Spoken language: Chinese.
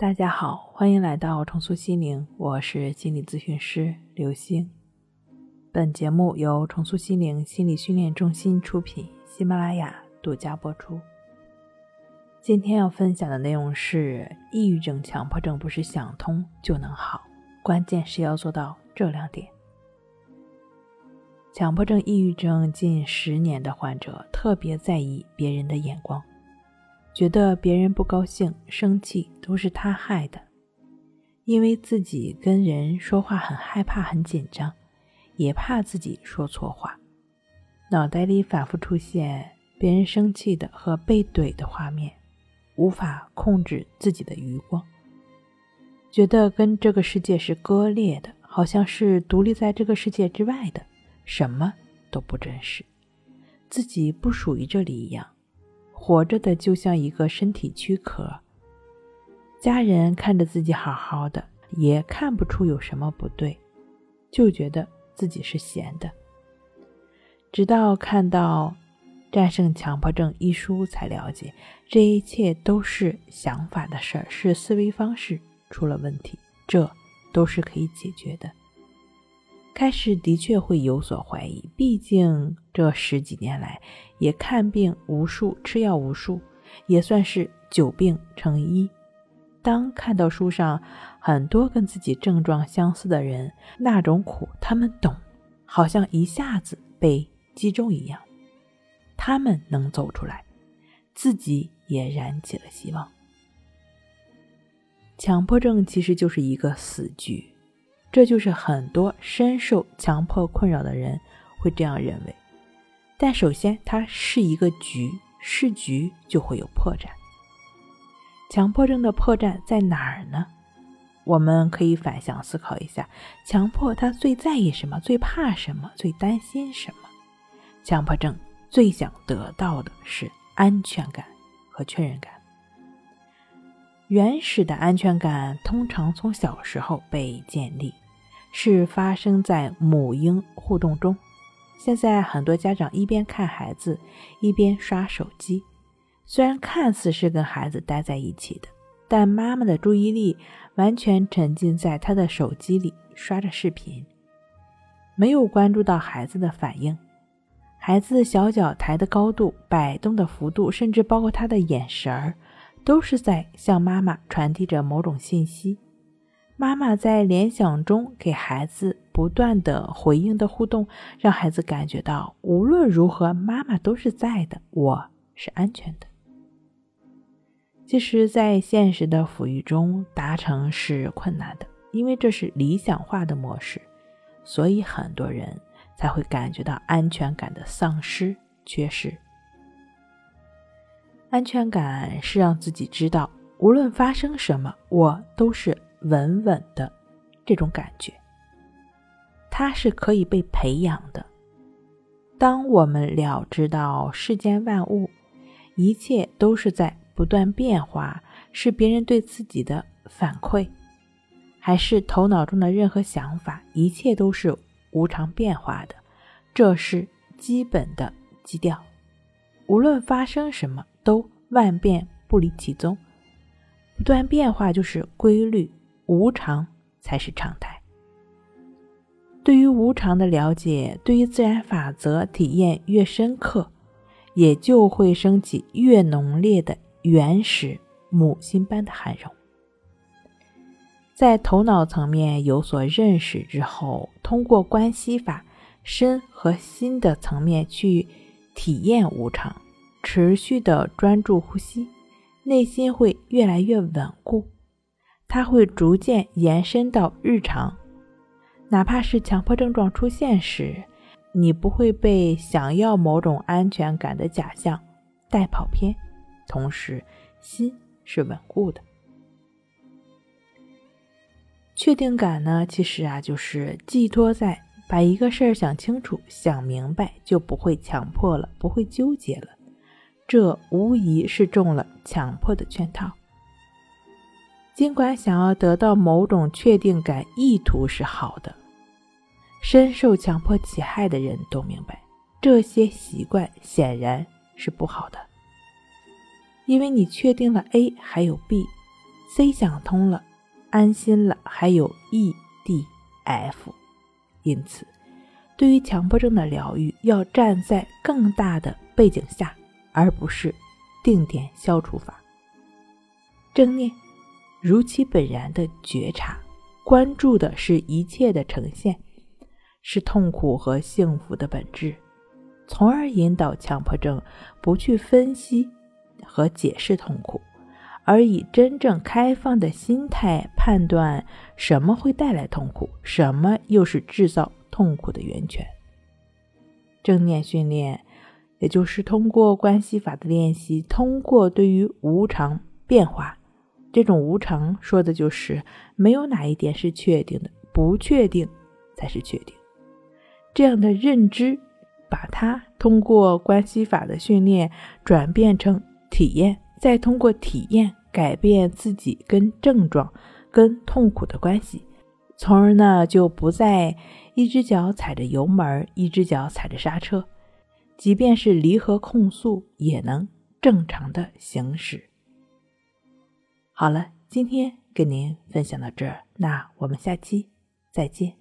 大家好，欢迎来到重塑心灵，我是心理咨询师刘星。本节目由重塑心灵心理训练中心出品，喜马拉雅独家播出。今天要分享的内容是：抑郁症、强迫症不是想通就能好，关键是要做到这两点。强迫症、抑郁症近十年的患者特别在意别人的眼光。觉得别人不高兴、生气都是他害的，因为自己跟人说话很害怕、很紧张，也怕自己说错话，脑袋里反复出现别人生气的和被怼的画面，无法控制自己的余光，觉得跟这个世界是割裂的，好像是独立在这个世界之外的，什么都不真实，自己不属于这里一样。活着的就像一个身体躯壳，家人看着自己好好的，也看不出有什么不对，就觉得自己是闲的。直到看到《战胜强迫症》一书，才了解这一切都是想法的事儿，是思维方式出了问题，这都是可以解决的。开始的确会有所怀疑，毕竟这十几年来也看病无数，吃药无数，也算是久病成医。当看到书上很多跟自己症状相似的人，那种苦他们懂，好像一下子被击中一样。他们能走出来，自己也燃起了希望。强迫症其实就是一个死局。这就是很多深受强迫困扰的人会这样认为，但首先它是一个局，是局就会有破绽。强迫症的破绽在哪儿呢？我们可以反向思考一下：强迫他最在意什么？最怕什么？最担心什么？强迫症最想得到的是安全感和确认感。原始的安全感通常从小时候被建立，是发生在母婴互动中。现在很多家长一边看孩子，一边刷手机，虽然看似是跟孩子待在一起的，但妈妈的注意力完全沉浸在他的手机里刷着视频，没有关注到孩子的反应。孩子小脚抬的高度、摆动的幅度，甚至包括他的眼神儿。都是在向妈妈传递着某种信息，妈妈在联想中给孩子不断的回应的互动，让孩子感觉到无论如何妈妈都是在的，我是安全的。其实，在现实的抚育中达成是困难的，因为这是理想化的模式，所以很多人才会感觉到安全感的丧失、缺失。安全感是让自己知道，无论发生什么，我都是稳稳的。这种感觉，它是可以被培养的。当我们了知到世间万物，一切都是在不断变化，是别人对自己的反馈，还是头脑中的任何想法，一切都是无常变化的。这是基本的基调。无论发生什么。都万变不离其宗，不断变化就是规律，无常才是常态。对于无常的了解，对于自然法则体验越深刻，也就会升起越浓烈的原始母心般的涵容。在头脑层面有所认识之后，通过关系法身和心的层面去体验无常。持续的专注呼吸，内心会越来越稳固，它会逐渐延伸到日常。哪怕是强迫症状出现时，你不会被想要某种安全感的假象带跑偏，同时心是稳固的。确定感呢，其实啊，就是寄托在把一个事儿想清楚、想明白，就不会强迫了，不会纠结了。这无疑是中了强迫的圈套。尽管想要得到某种确定感，意图是好的，深受强迫其害的人都明白，这些习惯显然是不好的。因为你确定了 A 还有 B，C 想通了，安心了，还有 E、D、F。因此，对于强迫症的疗愈，要站在更大的背景下，而不是定点消除法。正念，如其本然的觉察，关注的是一切的呈现，是痛苦和幸福的本质，从而引导强迫症不去分析和解释痛苦，而以真正开放的心态判断什么会带来痛苦，什么又是制造痛苦的源泉。正念训练，也就是通过关系法的练习，通过对于无常变化。这种无常说的就是没有哪一点是确定的，不确定才是确定。这样的认知，把它通过关系法的训练转变成体验，再通过体验改变自己跟症状、跟痛苦的关系，从而呢就不再一只脚踩着油门，一只脚踩着刹车，即便是离合控速也能正常的行驶。好了，今天跟您分享到这儿，那我们下期再见。